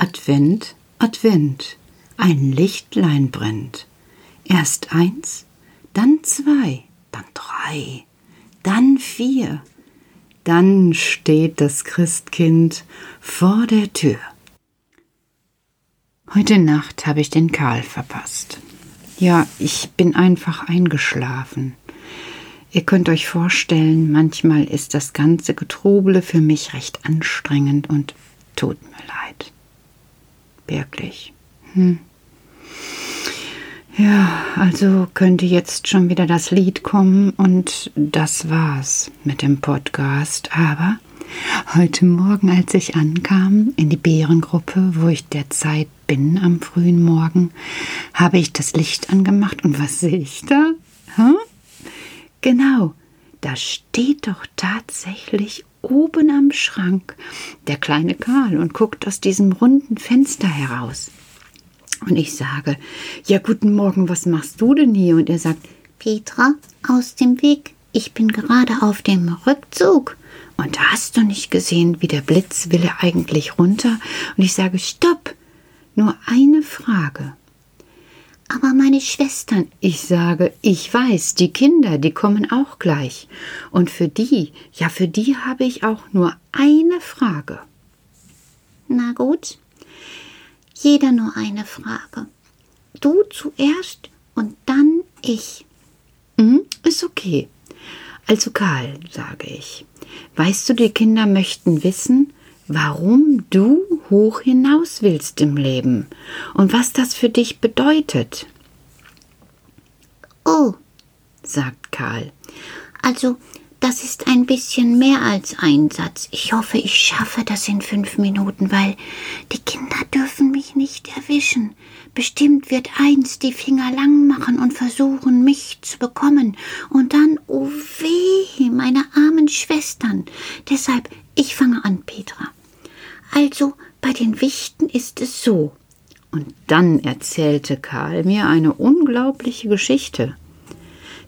Advent, Advent, ein Lichtlein brennt. Erst eins, dann zwei, dann drei, dann vier. Dann steht das Christkind vor der Tür. Heute Nacht habe ich den Karl verpasst. Ja, ich bin einfach eingeschlafen. Ihr könnt euch vorstellen, manchmal ist das ganze Getrubele für mich recht anstrengend und tut mir leid. Wirklich. Hm. Ja, also könnte jetzt schon wieder das Lied kommen und das war's mit dem Podcast. Aber heute Morgen, als ich ankam in die Bärengruppe, wo ich derzeit bin am frühen Morgen, habe ich das Licht angemacht und was sehe ich da? Hm? Genau, da steht doch tatsächlich oben am Schrank der kleine Karl und guckt aus diesem runden Fenster heraus. Und ich sage, ja, guten Morgen, was machst du denn hier? Und er sagt, Petra, aus dem Weg, ich bin gerade auf dem Rückzug. Und hast du nicht gesehen, wie der Blitz will er eigentlich runter? Und ich sage, stopp, nur eine Frage. Aber meine Schwestern. Ich sage, ich weiß, die Kinder, die kommen auch gleich. Und für die, ja, für die habe ich auch nur eine Frage. Na gut, jeder nur eine Frage. Du zuerst und dann ich. Mhm, ist okay. Also Karl, sage ich, weißt du, die Kinder möchten wissen, warum du hoch hinaus willst im Leben und was das für dich bedeutet. Oh, sagt Karl. Also, das ist ein bisschen mehr als ein Satz. Ich hoffe, ich schaffe das in fünf Minuten, weil die Kinder dürfen mich nicht erwischen. Bestimmt wird eins die Finger lang machen und versuchen, mich zu bekommen. Und dann, oh weh, meine armen Schwestern. Deshalb, ich fange an, Petra. Also, bei den Wichten ist es so. Und dann erzählte Karl mir eine unglaubliche Geschichte,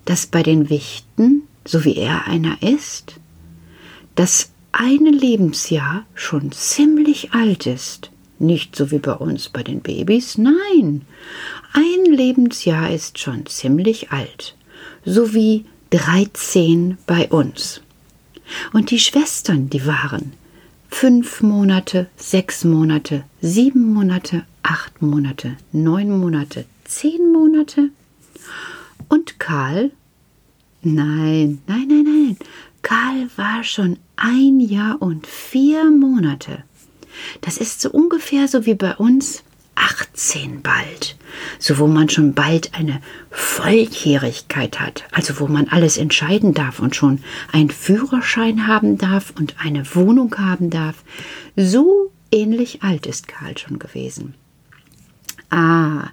dass bei den Wichten so wie er einer ist, das eine Lebensjahr schon ziemlich alt ist. Nicht so wie bei uns bei den Babys, nein. Ein Lebensjahr ist schon ziemlich alt, so wie 13 bei uns. Und die Schwestern, die waren fünf Monate, sechs Monate, sieben Monate, acht Monate, neun Monate, zehn Monate. Und Karl Nein, nein, nein, nein. Karl war schon ein Jahr und vier Monate. Das ist so ungefähr so wie bei uns 18 bald. So wo man schon bald eine Volljährigkeit hat, also wo man alles entscheiden darf und schon einen Führerschein haben darf und eine Wohnung haben darf. So ähnlich alt ist Karl schon gewesen. Ah,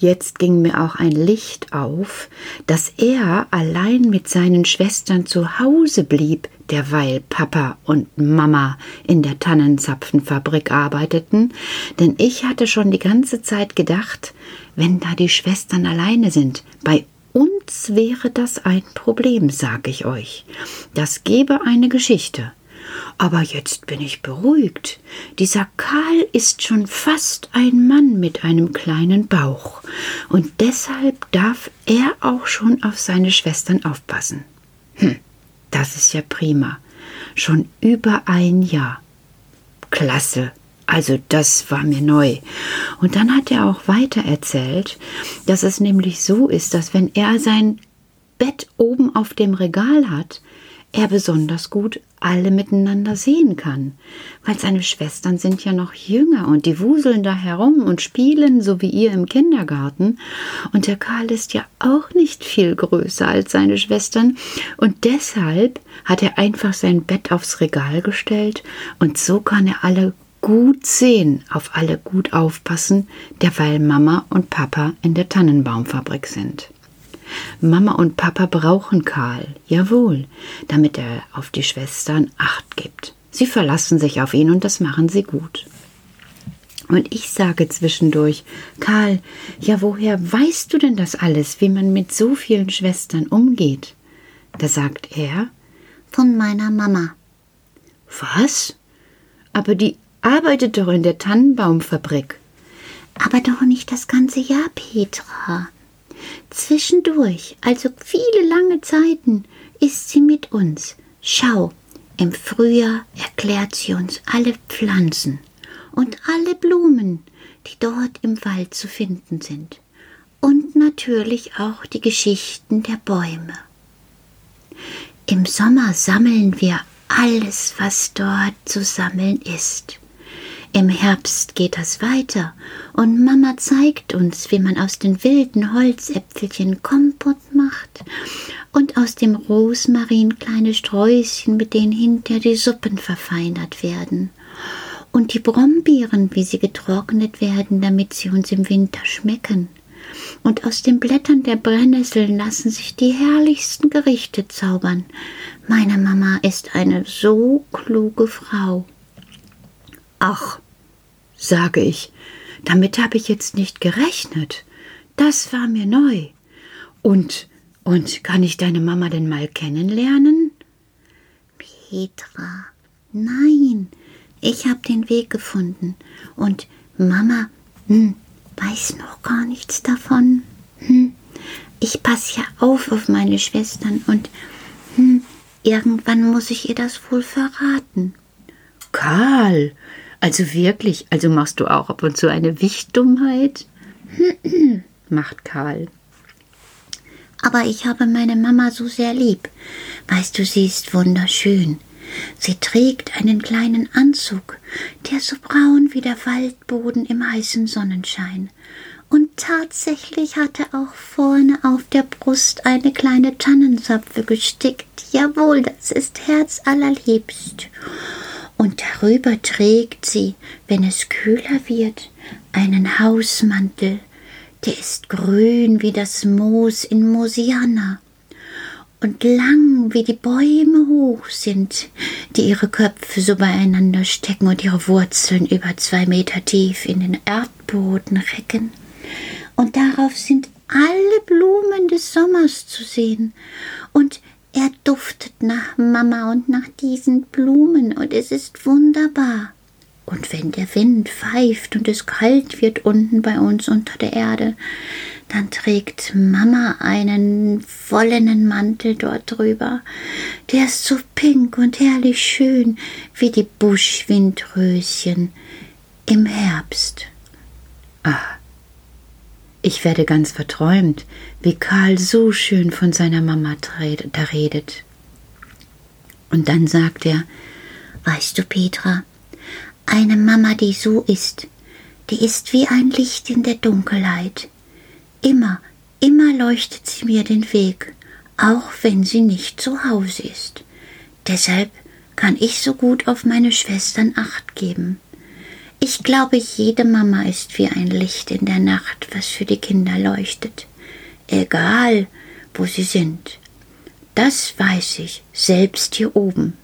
Jetzt ging mir auch ein Licht auf, dass er allein mit seinen Schwestern zu Hause blieb, derweil Papa und Mama in der Tannenzapfenfabrik arbeiteten, denn ich hatte schon die ganze Zeit gedacht, wenn da die Schwestern alleine sind, bei uns wäre das ein Problem, sag ich euch. Das gebe eine Geschichte. Aber jetzt bin ich beruhigt. Dieser Karl ist schon fast ein Mann mit einem kleinen Bauch, und deshalb darf er auch schon auf seine Schwestern aufpassen. Hm, das ist ja prima. Schon über ein Jahr. Klasse. Also das war mir neu. Und dann hat er auch weiter erzählt, dass es nämlich so ist, dass wenn er sein Bett oben auf dem Regal hat, er besonders gut alle miteinander sehen kann, weil seine Schwestern sind ja noch jünger und die wuseln da herum und spielen, so wie ihr im Kindergarten, und der Karl ist ja auch nicht viel größer als seine Schwestern, und deshalb hat er einfach sein Bett aufs Regal gestellt, und so kann er alle gut sehen, auf alle gut aufpassen, derweil Mama und Papa in der Tannenbaumfabrik sind. Mama und Papa brauchen Karl, jawohl, damit er auf die Schwestern Acht gibt. Sie verlassen sich auf ihn und das machen sie gut. Und ich sage zwischendurch, Karl, ja woher weißt du denn das alles, wie man mit so vielen Schwestern umgeht? Da sagt er, von meiner Mama. Was? Aber die arbeitet doch in der Tannenbaumfabrik. Aber doch nicht das ganze Jahr, Petra. Zwischendurch, also viele lange Zeiten, ist sie mit uns. Schau, im Frühjahr erklärt sie uns alle Pflanzen und alle Blumen, die dort im Wald zu finden sind. Und natürlich auch die Geschichten der Bäume. Im Sommer sammeln wir alles, was dort zu sammeln ist. Im Herbst geht das weiter und Mama zeigt uns, wie man aus den wilden Holzäpfelchen Kompott macht und aus dem Rosmarin kleine Sträußchen, mit denen hinter die Suppen verfeinert werden. Und die Brombeeren, wie sie getrocknet werden, damit sie uns im Winter schmecken. Und aus den Blättern der Brennnesseln lassen sich die herrlichsten Gerichte zaubern. Meine Mama ist eine so kluge Frau. Ach, sage ich, damit habe ich jetzt nicht gerechnet. Das war mir neu. Und, und kann ich deine Mama denn mal kennenlernen? Petra, nein, ich habe den Weg gefunden. Und Mama, hm, weiß noch gar nichts davon. Hm, ich passe ja auf auf meine Schwestern und hm, irgendwann muss ich ihr das wohl verraten. Karl, also wirklich, also machst du auch ab und zu eine Wichtdummheit? macht Karl. Aber ich habe meine Mama so sehr lieb. Weißt du, sie ist wunderschön. Sie trägt einen kleinen Anzug, der so braun wie der Waldboden im heißen Sonnenschein. Und tatsächlich hat er auch vorne auf der Brust eine kleine Tannenzapfe gestickt. Jawohl, das ist herzallerliebst und darüber trägt sie, wenn es kühler wird, einen Hausmantel, der ist grün wie das Moos in Mosiana. Und lang wie die Bäume hoch sind, die ihre Köpfe so beieinander stecken und ihre Wurzeln über zwei Meter tief in den Erdboden recken. Und darauf sind alle Blumen des Sommers zu sehen, und er duftet nach Mama und nach diesen Blumen und es ist wunderbar. Und wenn der Wind pfeift und es kalt wird unten bei uns unter der Erde, dann trägt Mama einen wollenen Mantel dort drüber. Der ist so pink und herrlich schön wie die Buschwindröschen im Herbst. Ah, ich werde ganz verträumt, wie Karl so schön von seiner Mama da redet. Und dann sagt er, Weißt du, Petra, eine Mama, die so ist, die ist wie ein Licht in der Dunkelheit. Immer, immer leuchtet sie mir den Weg, auch wenn sie nicht zu Hause ist. Deshalb kann ich so gut auf meine Schwestern acht geben. Ich glaube, jede Mama ist wie ein Licht in der Nacht, was für die Kinder leuchtet. Egal, wo sie sind. Das weiß ich, selbst hier oben.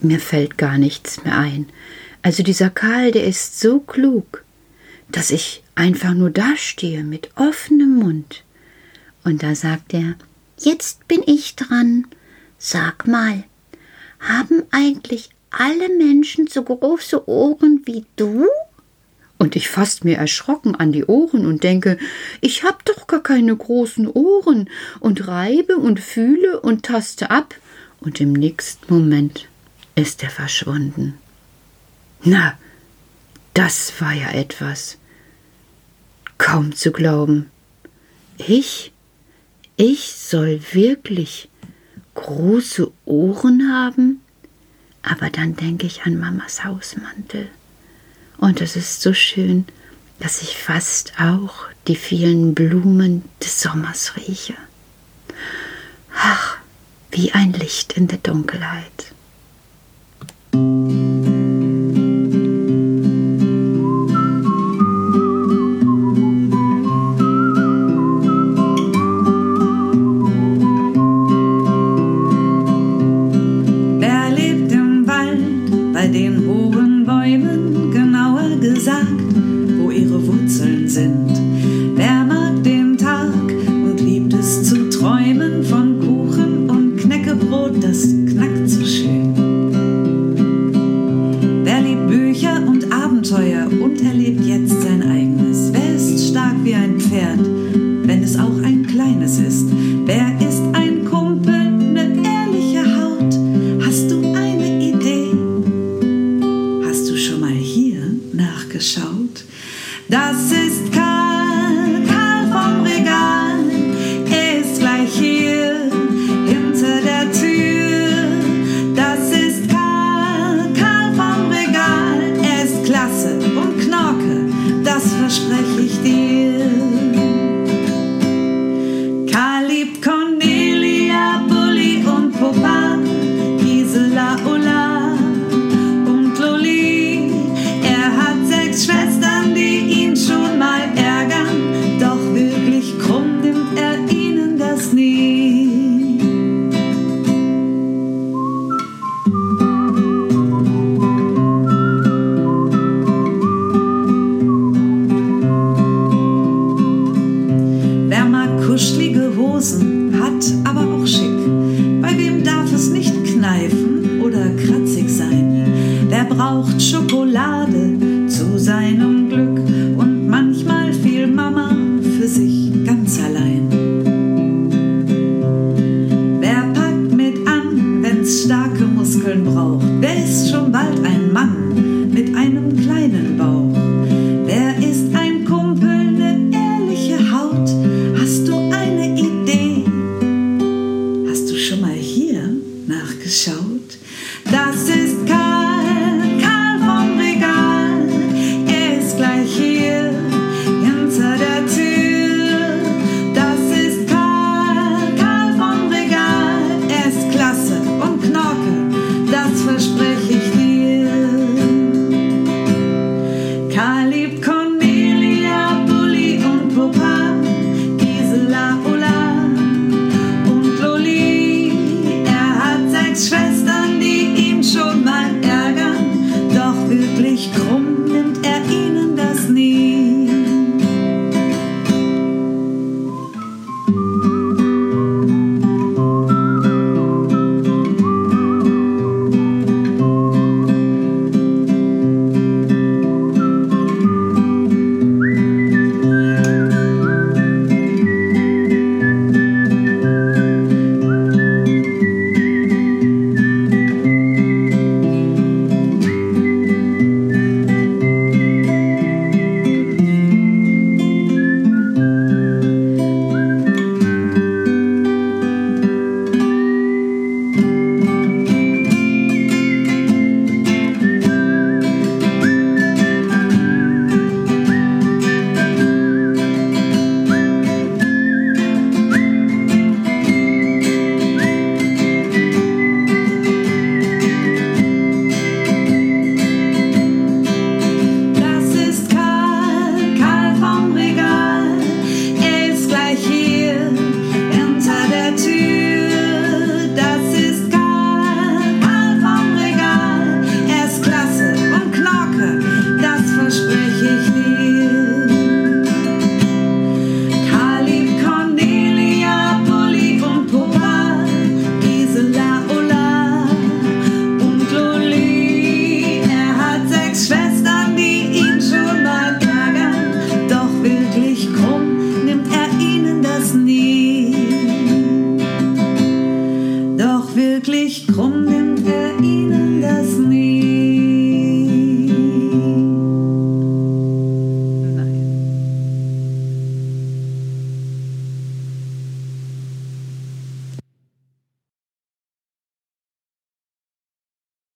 Mir fällt gar nichts mehr ein. Also dieser Karl, der ist so klug, dass ich einfach nur dastehe mit offenem Mund. Und da sagt er, Jetzt bin ich dran. Sag mal, haben eigentlich alle Menschen so große Ohren wie du? Und ich fass mir erschrocken an die Ohren und denke, ich hab doch gar keine großen Ohren und reibe und fühle und taste ab, und im nächsten Moment ist er verschwunden. Na, das war ja etwas. Kaum zu glauben. Ich? Ich soll wirklich große Ohren haben? Aber dann denke ich an Mamas Hausmantel. Und es ist so schön, dass ich fast auch die vielen Blumen des Sommers rieche. Ach, wie ein Licht in der Dunkelheit. Kuschelige Hosen, hat aber auch schick. Bei wem darf es nicht kneifen oder kratzig sein? Wer braucht Schokolade zu seinem